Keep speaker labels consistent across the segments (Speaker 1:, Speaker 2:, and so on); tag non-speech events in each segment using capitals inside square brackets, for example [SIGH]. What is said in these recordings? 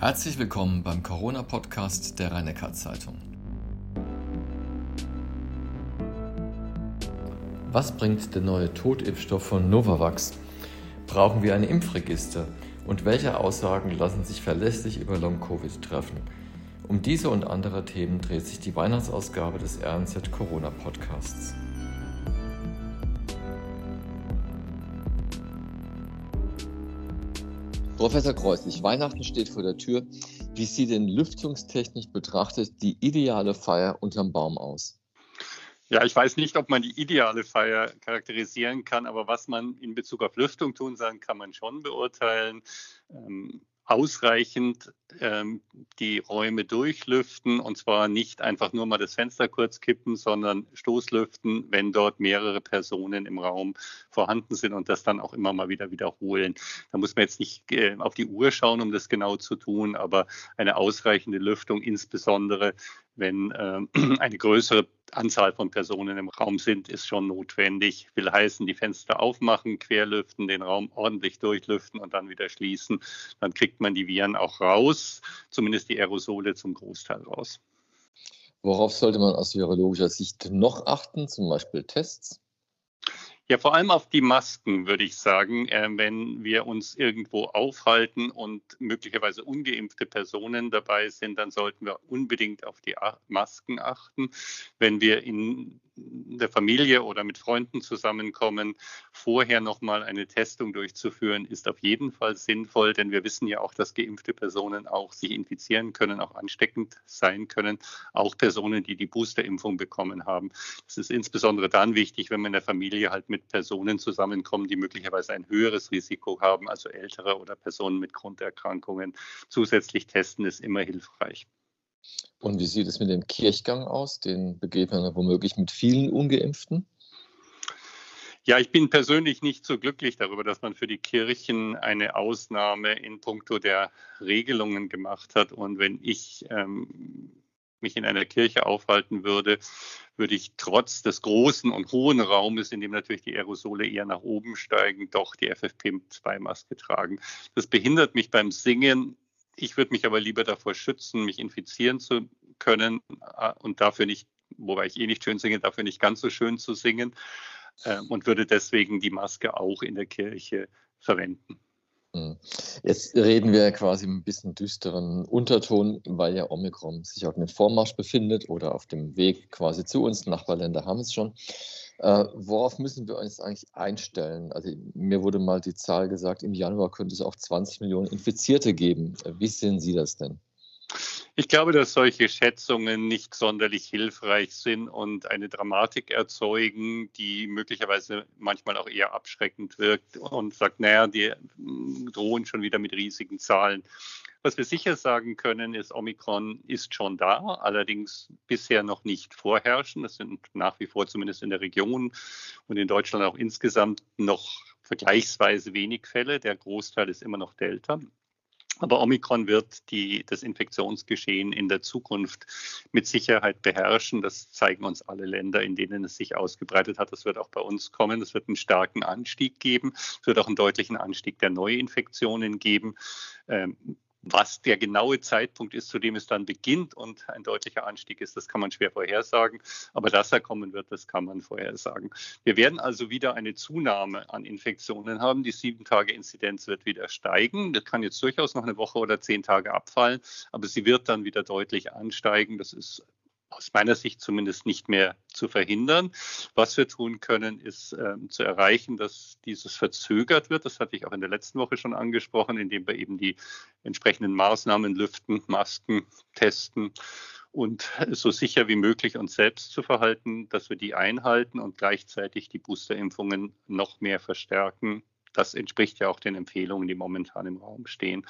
Speaker 1: Herzlich willkommen beim Corona-Podcast der rhein zeitung Was bringt der neue Totimpfstoff von Novavax? Brauchen wir ein Impfregister? Und welche Aussagen lassen sich verlässlich über Long-Covid treffen? Um diese und andere Themen dreht sich die Weihnachtsausgabe des RNZ Corona Podcasts. Professor Kreuzlich, Weihnachten steht vor der Tür. Wie sieht denn lüftungstechnisch betrachtet die ideale Feier unterm Baum aus?
Speaker 2: Ja, ich weiß nicht, ob man die ideale Feier charakterisieren kann, aber was man in Bezug auf Lüftung tun kann, kann man schon beurteilen. Ausreichend ähm, die Räume durchlüften und zwar nicht einfach nur mal das Fenster kurz kippen, sondern Stoßlüften, wenn dort mehrere Personen im Raum vorhanden sind und das dann auch immer mal wieder wiederholen. Da muss man jetzt nicht äh, auf die Uhr schauen, um das genau zu tun, aber eine ausreichende Lüftung, insbesondere wenn äh, [CLEARS THROAT] eine größere Anzahl von Personen im Raum sind, ist schon notwendig. Will heißen, die Fenster aufmachen, querlüften, den Raum ordentlich durchlüften und dann wieder schließen. Dann kriegt man die Viren auch raus, zumindest die Aerosole zum Großteil raus.
Speaker 1: Worauf sollte man aus virologischer Sicht noch achten, zum Beispiel Tests?
Speaker 2: Ja, vor allem auf die Masken, würde ich sagen. Äh, wenn wir uns irgendwo aufhalten und möglicherweise ungeimpfte Personen dabei sind, dann sollten wir unbedingt auf die Masken achten. Wenn wir in der Familie oder mit Freunden zusammenkommen, vorher nochmal eine Testung durchzuführen, ist auf jeden Fall sinnvoll, denn wir wissen ja auch, dass geimpfte Personen auch sich infizieren können, auch ansteckend sein können, auch Personen, die die Boosterimpfung bekommen haben. Das ist insbesondere dann wichtig, wenn man in der Familie halt mit Personen zusammenkommt, die möglicherweise ein höheres Risiko haben, also ältere oder Personen mit Grunderkrankungen. Zusätzlich testen ist immer hilfreich.
Speaker 1: Und wie sieht es mit dem Kirchgang aus? Den begeht man womöglich mit vielen Ungeimpften?
Speaker 2: Ja, ich bin persönlich nicht so glücklich darüber, dass man für die Kirchen eine Ausnahme in puncto der Regelungen gemacht hat. Und wenn ich ähm, mich in einer Kirche aufhalten würde, würde ich trotz des großen und hohen Raumes, in dem natürlich die Aerosole eher nach oben steigen, doch die FFP2-Maske tragen. Das behindert mich beim Singen ich würde mich aber lieber davor schützen, mich infizieren zu können äh, und dafür nicht, wobei ich eh nicht schön singe, dafür nicht ganz so schön zu singen äh, und würde deswegen die Maske auch in der Kirche verwenden.
Speaker 1: Hm. Jetzt reden wir quasi ein bisschen düsteren Unterton, weil ja Omikron sich auf dem Vormarsch befindet oder auf dem Weg quasi zu uns. Nachbarländer haben es schon. Äh, worauf müssen wir uns eigentlich einstellen? Also mir wurde mal die Zahl gesagt, im Januar könnte es auch 20 Millionen Infizierte geben. Wie sehen Sie das denn?
Speaker 2: Ich glaube, dass solche Schätzungen nicht sonderlich hilfreich sind und eine Dramatik erzeugen, die möglicherweise manchmal auch eher abschreckend wirkt und sagt, naja, die hm, drohen schon wieder mit riesigen Zahlen. Was wir sicher sagen können, ist, Omikron ist schon da, allerdings bisher noch nicht vorherrschend. Das sind nach wie vor zumindest in der Region und in Deutschland auch insgesamt noch vergleichsweise wenig Fälle. Der Großteil ist immer noch Delta. Aber Omikron wird die, das Infektionsgeschehen in der Zukunft mit Sicherheit beherrschen. Das zeigen uns alle Länder, in denen es sich ausgebreitet hat. Das wird auch bei uns kommen. Es wird einen starken Anstieg geben. Es wird auch einen deutlichen Anstieg der Neuinfektionen geben. Ähm, was der genaue Zeitpunkt ist, zu dem es dann beginnt und ein deutlicher Anstieg ist, das kann man schwer vorhersagen. Aber dass er kommen wird, das kann man vorhersagen. Wir werden also wieder eine Zunahme an Infektionen haben. Die Sieben-Tage-Inzidenz wird wieder steigen. Das kann jetzt durchaus noch eine Woche oder zehn Tage abfallen, aber sie wird dann wieder deutlich ansteigen. Das ist aus meiner Sicht zumindest nicht mehr zu verhindern. Was wir tun können, ist ähm, zu erreichen, dass dieses verzögert wird. Das hatte ich auch in der letzten Woche schon angesprochen, indem wir eben die entsprechenden Maßnahmen lüften, Masken testen und so sicher wie möglich uns selbst zu verhalten, dass wir die einhalten und gleichzeitig die Boosterimpfungen noch mehr verstärken, das entspricht ja auch den Empfehlungen, die momentan im Raum stehen.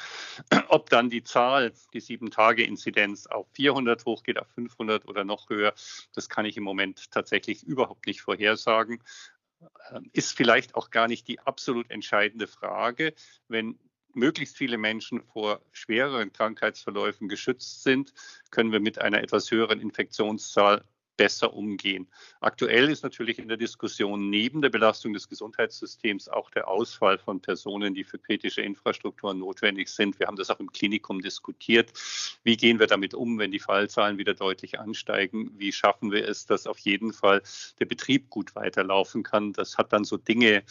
Speaker 2: [CLEARS THROAT] Ob dann die Zahl, die Sieben-Tage-Inzidenz auf 400 hochgeht, auf 500 oder noch höher, das kann ich im Moment tatsächlich überhaupt nicht vorhersagen. Ähm, ist vielleicht auch gar nicht die absolut entscheidende Frage. Wenn möglichst viele Menschen vor schwereren Krankheitsverläufen geschützt sind, können wir mit einer etwas höheren Infektionszahl besser umgehen. Aktuell ist natürlich in der Diskussion neben der Belastung des Gesundheitssystems auch der Ausfall von Personen, die für kritische Infrastrukturen notwendig sind. Wir haben das auch im Klinikum diskutiert. Wie gehen wir damit um, wenn die Fallzahlen wieder deutlich ansteigen? Wie schaffen wir es, dass auf jeden Fall der Betrieb gut weiterlaufen kann? Das hat dann so Dinge,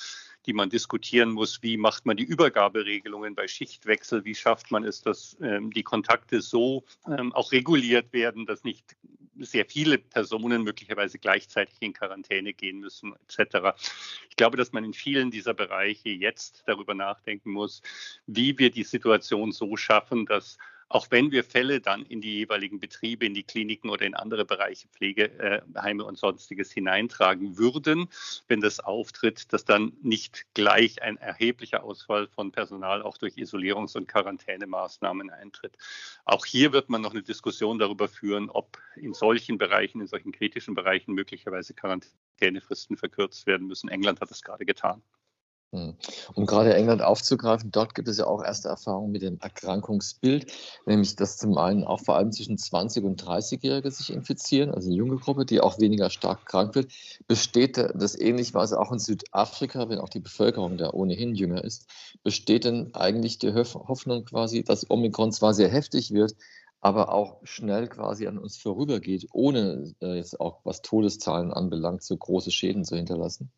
Speaker 2: die man diskutieren muss. Wie macht man die Übergaberegelungen bei Schichtwechsel? Wie schafft man es, dass ähm, die Kontakte so ähm, auch reguliert werden, dass nicht sehr viele Personen möglicherweise gleichzeitig in Quarantäne gehen müssen, etc. Ich glaube, dass man in vielen dieser Bereiche jetzt darüber nachdenken muss, wie wir die Situation so schaffen, dass auch wenn wir Fälle dann in die jeweiligen Betriebe, in die Kliniken oder in andere Bereiche, Pflegeheime und sonstiges hineintragen würden, wenn das auftritt, dass dann nicht gleich ein erheblicher Ausfall von Personal auch durch Isolierungs- und Quarantänemaßnahmen eintritt. Auch hier wird man noch eine Diskussion darüber führen, ob in solchen Bereichen, in solchen kritischen Bereichen möglicherweise Quarantänefristen verkürzt werden müssen. England hat das gerade getan.
Speaker 1: Hm. Um gerade England aufzugreifen, dort gibt es ja auch erste Erfahrungen mit dem Erkrankungsbild, nämlich dass zum einen auch vor allem zwischen 20 und 30-Jährige sich infizieren, also eine junge Gruppe, die auch weniger stark krank wird. Besteht das ähnlichweise auch in Südafrika, wenn auch die Bevölkerung da ohnehin jünger ist, besteht denn eigentlich die Hoffnung quasi, dass Omikron zwar sehr heftig wird, aber auch schnell quasi an uns vorübergeht, ohne äh, jetzt auch was Todeszahlen anbelangt, so große Schäden zu hinterlassen?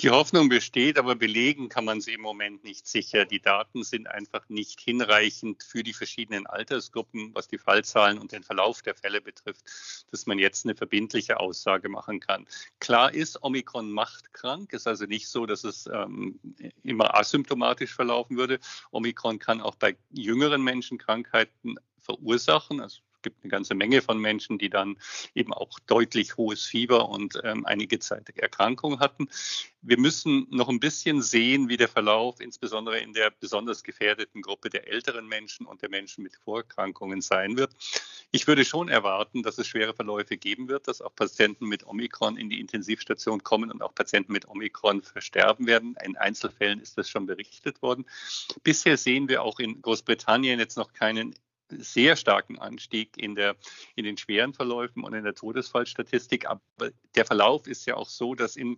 Speaker 2: Die Hoffnung besteht, aber belegen kann man sie im Moment nicht sicher. Die Daten sind einfach nicht hinreichend für die verschiedenen Altersgruppen, was die Fallzahlen und den Verlauf der Fälle betrifft, dass man jetzt eine verbindliche Aussage machen kann. Klar ist, Omikron macht krank. Es ist also nicht so, dass es ähm, immer asymptomatisch verlaufen würde. Omikron kann auch bei jüngeren Menschen Krankheiten verursachen. Also gibt eine ganze Menge von Menschen, die dann eben auch deutlich hohes Fieber und ähm, einige Zeit Erkrankung hatten. Wir müssen noch ein bisschen sehen, wie der Verlauf insbesondere in der besonders gefährdeten Gruppe der älteren Menschen und der Menschen mit Vorerkrankungen sein wird. Ich würde schon erwarten, dass es schwere Verläufe geben wird, dass auch Patienten mit Omikron in die Intensivstation kommen und auch Patienten mit Omikron versterben werden. In Einzelfällen ist das schon berichtet worden. Bisher sehen wir auch in Großbritannien jetzt noch keinen sehr starken Anstieg in, der, in den schweren Verläufen und in der Todesfallstatistik. Aber der Verlauf ist ja auch so, dass in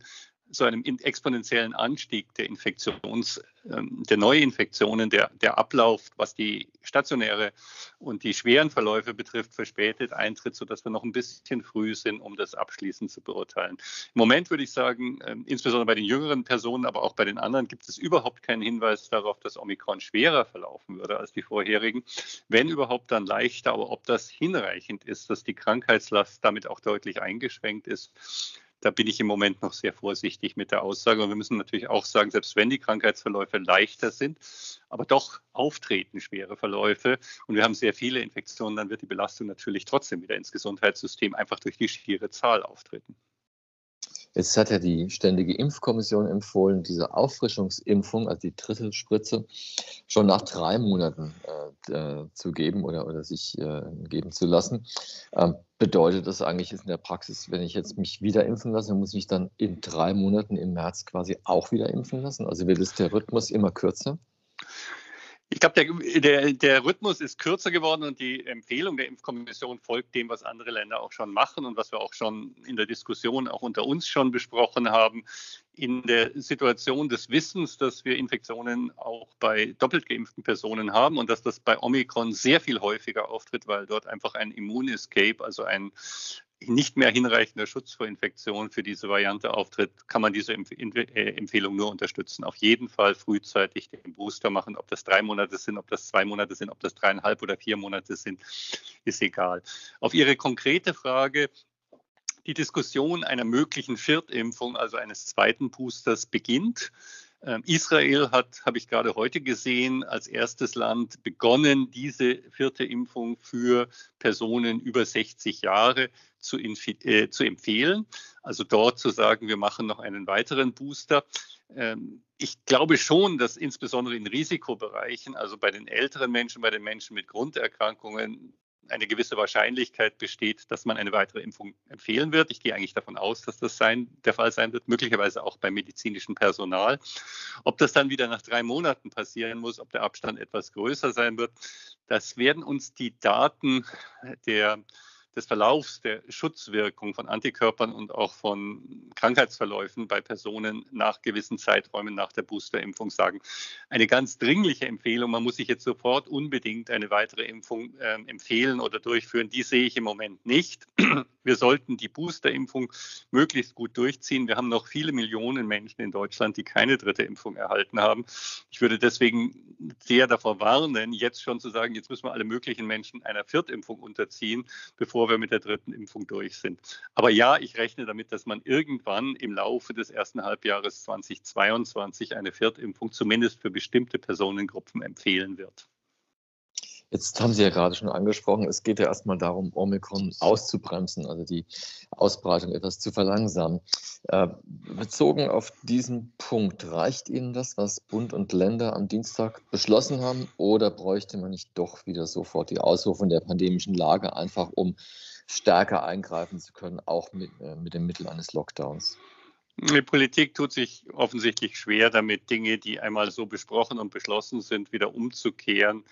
Speaker 2: so einem exponentiellen Anstieg der Infektions, ähm, der Neuinfektionen, der, der Ablauf, was die stationäre und die schweren Verläufe betrifft, verspätet eintritt, sodass wir noch ein bisschen früh sind, um das abschließend zu beurteilen. Im Moment würde ich sagen, ähm, insbesondere bei den jüngeren Personen, aber auch bei den anderen, gibt es überhaupt keinen Hinweis darauf, dass Omikron schwerer verlaufen würde als die vorherigen. Wenn überhaupt, dann leichter. Aber ob das hinreichend ist, dass die Krankheitslast damit auch deutlich eingeschränkt ist, da bin ich im Moment noch sehr vorsichtig mit der Aussage. Und wir müssen natürlich auch sagen, selbst wenn die Krankheitsverläufe leichter sind, aber doch auftreten schwere Verläufe und wir haben sehr viele Infektionen, dann wird die Belastung natürlich trotzdem wieder ins Gesundheitssystem einfach durch die schiere Zahl auftreten.
Speaker 1: Jetzt hat ja die Ständige Impfkommission empfohlen, diese Auffrischungsimpfung, also die dritte Spritze, schon nach drei Monaten äh, äh, zu geben oder, oder sich äh, geben zu lassen. Ähm, bedeutet das eigentlich in der Praxis, wenn ich jetzt mich wieder impfen lasse, muss ich mich dann in drei Monaten im März quasi auch wieder impfen lassen? Also wird es der Rhythmus immer kürzer?
Speaker 2: Ich glaube, der, der, der, Rhythmus ist kürzer geworden und die Empfehlung der Impfkommission folgt dem, was andere Länder auch schon machen und was wir auch schon in der Diskussion auch unter uns schon besprochen haben. In der Situation des Wissens, dass wir Infektionen auch bei doppelt geimpften Personen haben und dass das bei Omikron sehr viel häufiger auftritt, weil dort einfach ein Immunescape, also ein nicht mehr hinreichender Schutz vor Infektionen für diese Variante auftritt, kann man diese äh, Empfehlung nur unterstützen. Auf jeden Fall frühzeitig den Booster machen. Ob das drei Monate sind, ob das zwei Monate sind, ob das dreieinhalb oder vier Monate sind, ist egal. Auf Ihre konkrete Frage, die Diskussion einer möglichen Viertimpfung, also eines zweiten Boosters, beginnt. Ähm, Israel hat, habe ich gerade heute gesehen, als erstes Land begonnen, diese vierte Impfung für Personen über 60 Jahre zu, äh, zu empfehlen. Also dort zu sagen, wir machen noch einen weiteren Booster. Ähm, ich glaube schon, dass insbesondere in Risikobereichen, also bei den älteren Menschen, bei den Menschen mit Grunderkrankungen, eine gewisse Wahrscheinlichkeit besteht, dass man eine weitere Impfung empfehlen wird. Ich gehe eigentlich davon aus, dass das sein, der Fall sein wird, möglicherweise auch beim medizinischen Personal. Ob das dann wieder nach drei Monaten passieren muss, ob der Abstand etwas größer sein wird, das werden uns die Daten der des Verlaufs der Schutzwirkung von Antikörpern und auch von Krankheitsverläufen bei Personen nach gewissen Zeiträumen nach der Boosterimpfung sagen. Eine ganz dringliche Empfehlung, man muss sich jetzt sofort unbedingt eine weitere Impfung äh, empfehlen oder durchführen, die sehe ich im Moment nicht. Wir sollten die Boosterimpfung möglichst gut durchziehen. Wir haben noch viele Millionen Menschen in Deutschland, die keine dritte Impfung erhalten haben. Ich würde deswegen sehr davor warnen, jetzt schon zu sagen, jetzt müssen wir alle möglichen Menschen einer Viertimpfung unterziehen, bevor wir mit der dritten Impfung durch sind. Aber ja, ich rechne damit, dass man irgendwann im Laufe des ersten Halbjahres 2022 eine Viertimpfung zumindest für bestimmte Personengruppen empfehlen wird.
Speaker 1: Jetzt haben Sie ja gerade schon angesprochen, es geht ja erstmal darum, Omikron auszubremsen, also die Ausbreitung etwas zu verlangsamen. Äh, bezogen auf diesen Punkt, reicht Ihnen das, was Bund und Länder am Dienstag beschlossen haben, oder bräuchte man nicht doch wieder sofort die Ausrufung der pandemischen Lage, einfach um stärker eingreifen zu können, auch mit, äh, mit dem Mittel eines Lockdowns?
Speaker 2: Die Politik tut sich offensichtlich schwer damit, Dinge, die einmal so besprochen und beschlossen sind, wieder umzukehren.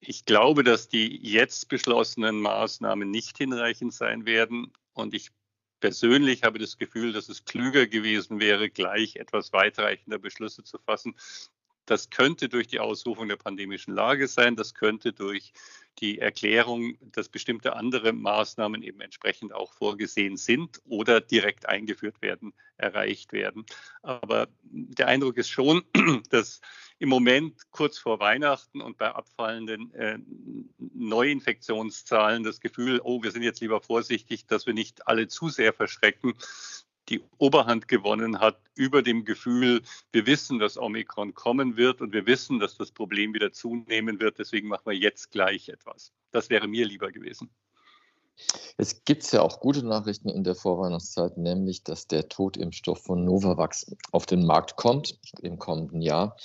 Speaker 2: Ich glaube, dass die jetzt beschlossenen Maßnahmen nicht hinreichend sein werden. Und ich persönlich habe das Gefühl, dass es klüger gewesen wäre, gleich etwas weitreichender Beschlüsse zu fassen. Das könnte durch die Ausrufung der pandemischen Lage sein. Das könnte durch die Erklärung, dass bestimmte andere Maßnahmen eben entsprechend auch vorgesehen sind oder direkt eingeführt werden, erreicht werden. Aber der Eindruck ist schon, [CLEARS THROAT] dass im Moment kurz vor Weihnachten und bei abfallenden äh, Neuinfektionszahlen das Gefühl, oh, wir sind jetzt lieber vorsichtig, dass wir nicht alle zu sehr verschrecken, die Oberhand gewonnen hat über dem Gefühl, wir wissen, dass Omikron kommen wird und wir wissen, dass das Problem wieder zunehmen wird. Deswegen machen wir jetzt gleich etwas. Das wäre mir lieber gewesen.
Speaker 1: Es gibt ja auch gute Nachrichten in der Vorweihnachtszeit, nämlich, dass der Totimpfstoff von Novavax auf den Markt kommt im kommenden Jahr.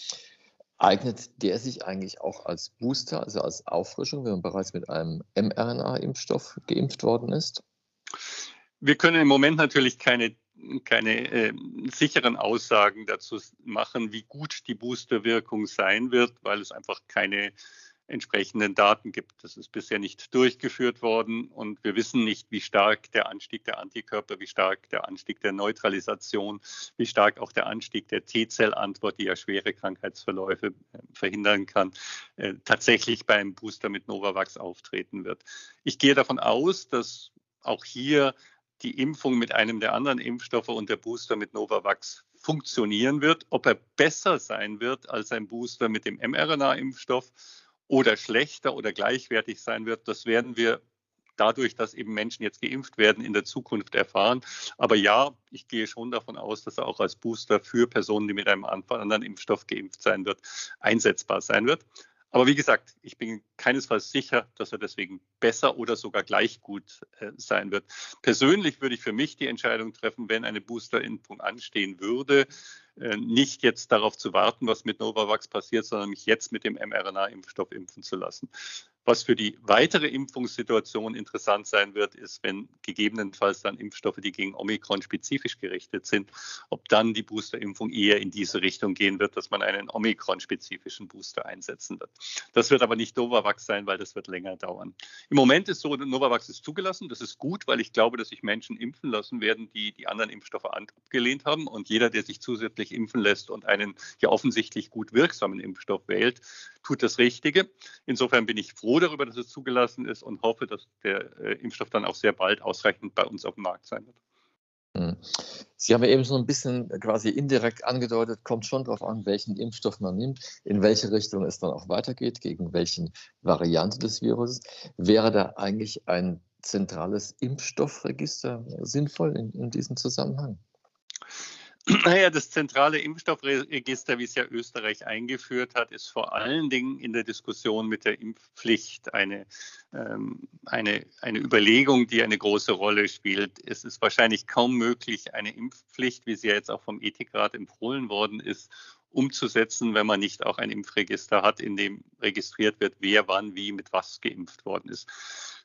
Speaker 1: Eignet der sich eigentlich auch als Booster, also als Auffrischung, wenn man bereits mit einem mRNA-Impfstoff geimpft worden ist?
Speaker 2: Wir können im Moment natürlich keine keine äh, sicheren Aussagen dazu machen, wie gut die Boosterwirkung sein wird, weil es einfach keine entsprechenden Daten gibt. Das ist bisher nicht durchgeführt worden und wir wissen nicht, wie stark der Anstieg der Antikörper, wie stark der Anstieg der Neutralisation, wie stark auch der Anstieg der T-Zellantwort, die ja schwere Krankheitsverläufe äh, verhindern kann, äh, tatsächlich beim Booster mit Novavax auftreten wird. Ich gehe davon aus, dass auch hier die Impfung mit einem der anderen Impfstoffe und der Booster mit Novavax funktionieren wird. Ob er besser sein wird als ein Booster mit dem mRNA-Impfstoff oder schlechter oder gleichwertig sein wird, das werden wir dadurch, dass eben Menschen jetzt geimpft werden, in der Zukunft erfahren. Aber ja, ich gehe schon davon aus, dass er auch als Booster für Personen, die mit einem anderen Impfstoff geimpft sein wird, einsetzbar sein wird. Aber wie gesagt, ich bin keinesfalls sicher, dass er deswegen besser oder sogar gleich gut äh, sein wird. Persönlich würde ich für mich die Entscheidung treffen, wenn eine Boosterimpfung anstehen würde, äh, nicht jetzt darauf zu warten, was mit Novavax passiert, sondern mich jetzt mit dem mRNA-Impfstoff impfen zu lassen. Was für die weitere Impfungssituation interessant sein wird, ist, wenn gegebenenfalls dann Impfstoffe, die gegen Omikron spezifisch gerichtet sind, ob dann die Boosterimpfung eher in diese Richtung gehen wird, dass man einen Omikron-spezifischen Booster einsetzen wird. Das wird aber nicht Novavax sein, weil das wird länger dauern. Im Moment ist so, Novavax ist zugelassen. Das ist gut, weil ich glaube, dass sich Menschen impfen lassen werden, die die anderen Impfstoffe abgelehnt haben. Und jeder, der sich zusätzlich impfen lässt und einen ja offensichtlich gut wirksamen Impfstoff wählt, tut das Richtige. Insofern bin ich froh darüber, dass es zugelassen ist und hoffe, dass der äh, Impfstoff dann auch sehr bald ausreichend bei uns auf dem Markt sein wird.
Speaker 1: Hm. Sie haben ja eben so ein bisschen quasi indirekt angedeutet, kommt schon darauf an, welchen Impfstoff man nimmt, in welche Richtung es dann auch weitergeht, gegen welchen Variante des Virus. Wäre da eigentlich ein zentrales Impfstoffregister sinnvoll in, in diesem Zusammenhang? [CLEARS THROAT]
Speaker 2: Naja, das zentrale Impfstoffregister, wie es ja Österreich eingeführt hat, ist vor allen Dingen in der Diskussion mit der Impfpflicht eine, ähm, eine, eine Überlegung, die eine große Rolle spielt. Es ist wahrscheinlich kaum möglich, eine Impfpflicht, wie sie ja jetzt auch vom Ethikrat empfohlen worden ist, umzusetzen, wenn man nicht auch ein Impfregister hat, in dem registriert wird, wer wann wie mit was geimpft worden ist.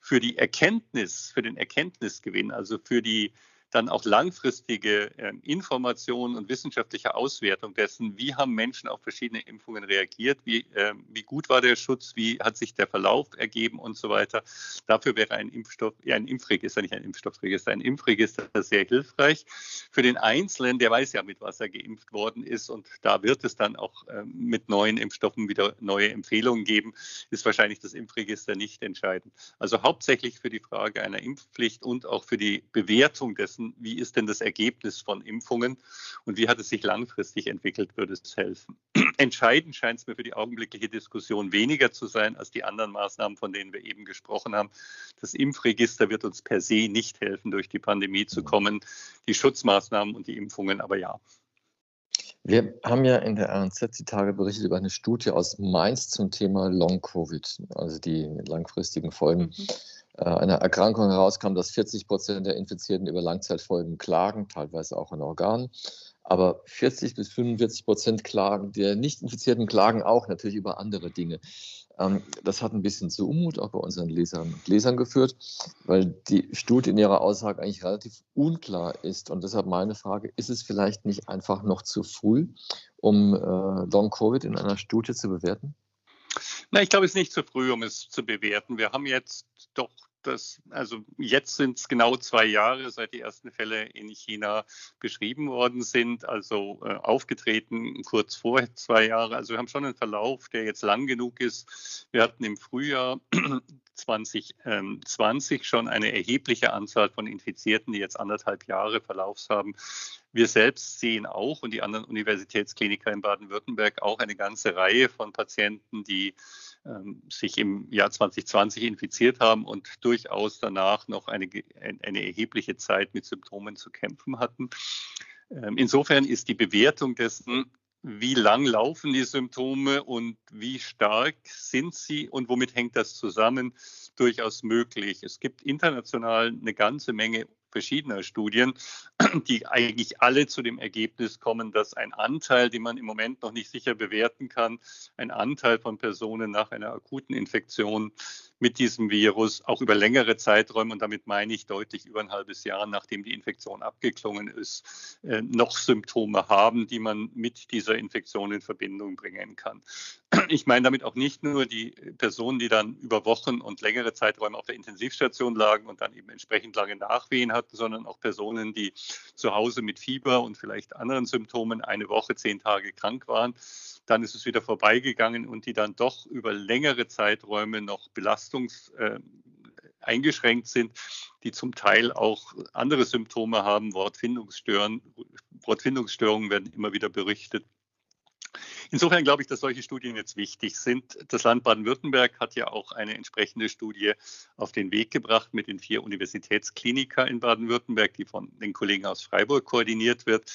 Speaker 2: Für die Erkenntnis, für den Erkenntnisgewinn, also für die dann auch langfristige äh, Informationen und wissenschaftliche Auswertung dessen, wie haben Menschen auf verschiedene Impfungen reagiert, wie, äh, wie gut war der Schutz, wie hat sich der Verlauf ergeben und so weiter. Dafür wäre ein Impfstoff, ja, ein Impfregister, nicht ein Impfstoffregister, ein Impfregister sehr hilfreich. Für den Einzelnen, der weiß ja, mit was er geimpft worden ist und da wird es dann auch äh, mit neuen Impfstoffen wieder neue Empfehlungen geben, ist wahrscheinlich das Impfregister nicht entscheidend. Also hauptsächlich für die Frage einer Impfpflicht und auch für die Bewertung dessen, wie ist denn das Ergebnis von Impfungen und wie hat es sich langfristig entwickelt, würde es helfen. [CLEARS THROAT] Entscheidend scheint es mir für die augenblickliche Diskussion weniger zu sein als die anderen Maßnahmen, von denen wir eben gesprochen haben. Das Impfregister wird uns per se nicht helfen, durch die Pandemie zu kommen. Die Schutzmaßnahmen und die Impfungen aber ja.
Speaker 1: Wir haben ja in der RNZ die Tage berichtet über eine Studie aus Mainz zum Thema Long-Covid, also die langfristigen Folgen mhm. Äh, einer Erkrankung herauskam, dass 40 Prozent der Infizierten über Langzeitfolgen klagen, teilweise auch an Organen. Aber 40 bis 45 Prozent klagen, der Nicht-Infizierten klagen auch natürlich über andere Dinge. Ähm, das hat ein bisschen zu Unmut auch bei unseren Lesern und Lesern geführt, weil die Studie in ihrer Aussage eigentlich relativ unklar ist. Und deshalb meine Frage, ist es vielleicht nicht einfach noch zu früh, um äh, Long-Covid in einer Studie zu bewerten?
Speaker 2: Na, ich glaube, es ist nicht zu früh, um es zu bewerten. Wir haben jetzt doch das, also jetzt sind es genau zwei Jahre, seit die ersten Fälle in China beschrieben worden sind, also äh, aufgetreten kurz vor zwei Jahren. Also wir haben schon einen Verlauf, der jetzt lang genug ist. Wir hatten im Frühjahr 2020 schon eine erhebliche Anzahl von Infizierten, die jetzt anderthalb Jahre Verlaufs haben. Wir selbst sehen auch und die anderen Universitätskliniker in Baden-Württemberg auch eine ganze Reihe von Patienten, die ähm, sich im Jahr 2020 infiziert haben und durchaus danach noch eine, eine erhebliche Zeit mit Symptomen zu kämpfen hatten. Ähm, insofern ist die Bewertung dessen, wie lang laufen die Symptome und wie stark sind sie und womit hängt das zusammen, durchaus möglich. Es gibt international eine ganze Menge verschiedener Studien, [CLEARS THROAT] die eigentlich alle zu dem Ergebnis kommen, dass ein Anteil, den man im Moment noch nicht sicher bewerten kann, ein Anteil von Personen nach einer akuten Infektion mit diesem Virus auch über längere Zeiträume, und damit meine ich deutlich über ein halbes Jahr, nachdem die Infektion abgeklungen ist, äh, noch Symptome haben, die man mit dieser Infektion in Verbindung bringen kann. Ich meine damit auch nicht nur die Personen, die dann über Wochen und längere Zeiträume auf der Intensivstation lagen und dann eben entsprechend lange Nachwehen hatten, sondern auch Personen, die zu Hause mit Fieber und vielleicht anderen Symptomen eine Woche, zehn Tage krank waren dann ist es wieder vorbeigegangen und die dann doch über längere Zeiträume noch belastungs äh, eingeschränkt sind, die zum Teil auch andere Symptome haben. Wortfindungsstörungen, Wortfindungsstörungen werden immer wieder berichtet. Insofern glaube ich, dass solche Studien jetzt wichtig sind. Das Land Baden-Württemberg hat ja auch eine entsprechende Studie auf den Weg gebracht mit den vier Universitätsklinika in Baden-Württemberg, die von den Kollegen aus Freiburg koordiniert wird,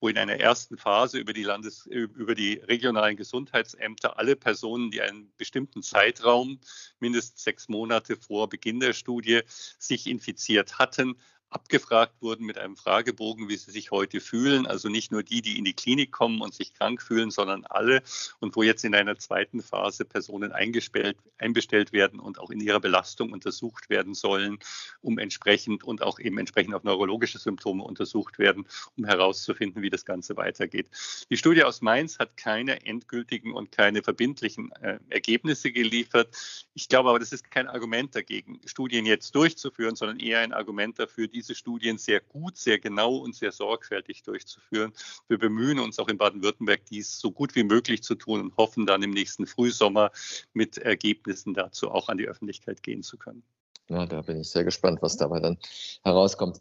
Speaker 2: wo in einer ersten Phase über die, Landes-, über die regionalen Gesundheitsämter alle Personen, die einen bestimmten Zeitraum, mindestens sechs Monate vor Beginn der Studie, sich infiziert hatten, abgefragt wurden mit einem Fragebogen, wie sie sich heute fühlen. Also nicht nur die, die in die Klinik kommen und sich krank fühlen, sondern alle. Und wo jetzt in einer zweiten Phase Personen einbestellt werden und auch in ihrer Belastung untersucht werden sollen, um entsprechend und auch eben entsprechend auf neurologische Symptome untersucht werden, um herauszufinden, wie das Ganze weitergeht. Die Studie aus Mainz hat keine endgültigen und keine verbindlichen äh, Ergebnisse geliefert. Ich glaube aber, das ist kein Argument dagegen, Studien jetzt durchzuführen, sondern eher ein Argument dafür, die diese Studien sehr gut, sehr genau und sehr sorgfältig durchzuführen. Wir bemühen uns auch in Baden-Württemberg, dies so gut wie möglich zu tun und hoffen dann im nächsten Frühsommer mit Ergebnissen dazu auch an die Öffentlichkeit gehen zu können.
Speaker 1: Ja, da bin ich sehr gespannt, was dabei dann herauskommt.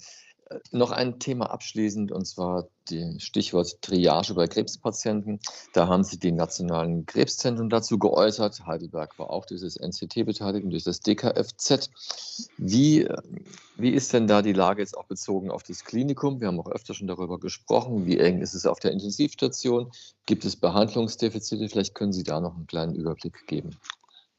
Speaker 1: Noch ein Thema abschließend, und zwar die Stichwort Triage bei Krebspatienten. Da haben sich die nationalen Krebszentren dazu geäußert. Heidelberg war auch dieses NCT beteiligt und durch das DKFZ. Wie, wie ist denn da die Lage jetzt auch bezogen auf das Klinikum? Wir haben auch öfter schon darüber gesprochen. Wie eng ist es auf der Intensivstation? Gibt es Behandlungsdefizite? Vielleicht können Sie da noch einen kleinen Überblick geben.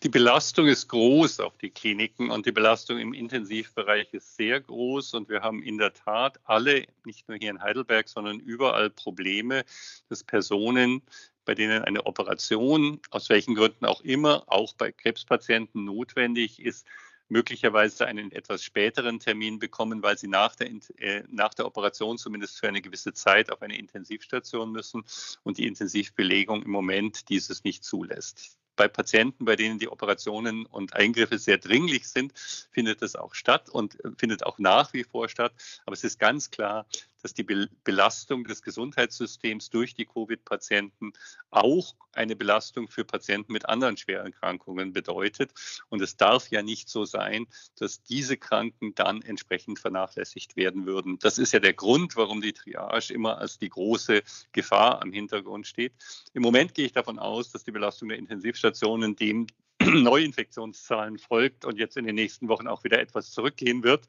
Speaker 2: Die Belastung ist groß auf die Kliniken und die Belastung im Intensivbereich ist sehr groß. Und wir haben in der Tat alle, nicht nur hier in Heidelberg, sondern überall Probleme, dass Personen, bei denen eine Operation, aus welchen Gründen auch immer, auch bei Krebspatienten notwendig ist, möglicherweise einen etwas späteren Termin bekommen, weil sie nach der, äh, nach der Operation zumindest für eine gewisse Zeit auf eine Intensivstation müssen und die Intensivbelegung im Moment dieses nicht zulässt bei Patienten, bei denen die Operationen und Eingriffe sehr dringlich sind, findet das auch statt und äh, findet auch nach wie vor statt. Aber es ist ganz klar, dass die Belastung des Gesundheitssystems durch die Covid-Patienten auch eine Belastung für Patienten mit anderen Schwererkrankungen bedeutet. Und es darf ja nicht so sein, dass diese Kranken dann entsprechend vernachlässigt werden würden. Das ist ja der Grund, warum die Triage immer als die große Gefahr am Hintergrund steht. Im Moment gehe ich davon aus, dass die Belastung der Intensivstationen dem [CLEARS THROAT] Neuinfektionszahlen folgt und jetzt in den nächsten Wochen auch wieder etwas zurückgehen wird.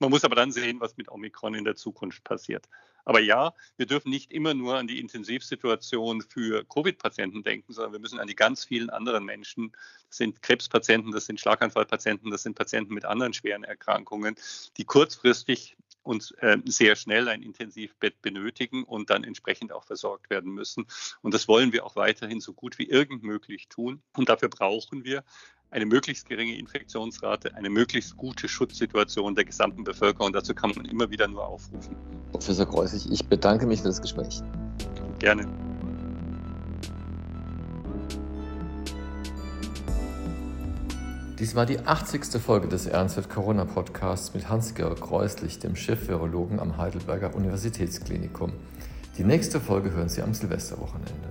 Speaker 2: Man muss aber dann sehen, was mit Omikron in der Zukunft passiert. Aber ja, wir dürfen nicht immer nur an die Intensivsituation für Covid-Patienten denken, sondern wir müssen an die ganz vielen anderen Menschen. Das sind Krebspatienten, das sind Schlaganfallpatienten, das sind Patienten mit anderen schweren Erkrankungen, die kurzfristig und äh, sehr schnell ein Intensivbett benötigen und dann entsprechend auch versorgt werden müssen. Und das wollen wir auch weiterhin so gut wie irgend möglich tun. Und dafür brauchen wir eine möglichst geringe Infektionsrate, eine möglichst gute Schutzsituation der gesamten Bevölkerung. Dazu kann man immer wieder nur aufrufen.
Speaker 1: Professor Kreuzig, ich bedanke mich für das Gespräch.
Speaker 2: Gerne.
Speaker 1: Dies war die 80. Folge des Ernstwirt Corona Podcasts mit Hans-Georg Kreuslich, dem Chef-Virologen am Heidelberger Universitätsklinikum. Die nächste Folge hören Sie am Silvesterwochenende.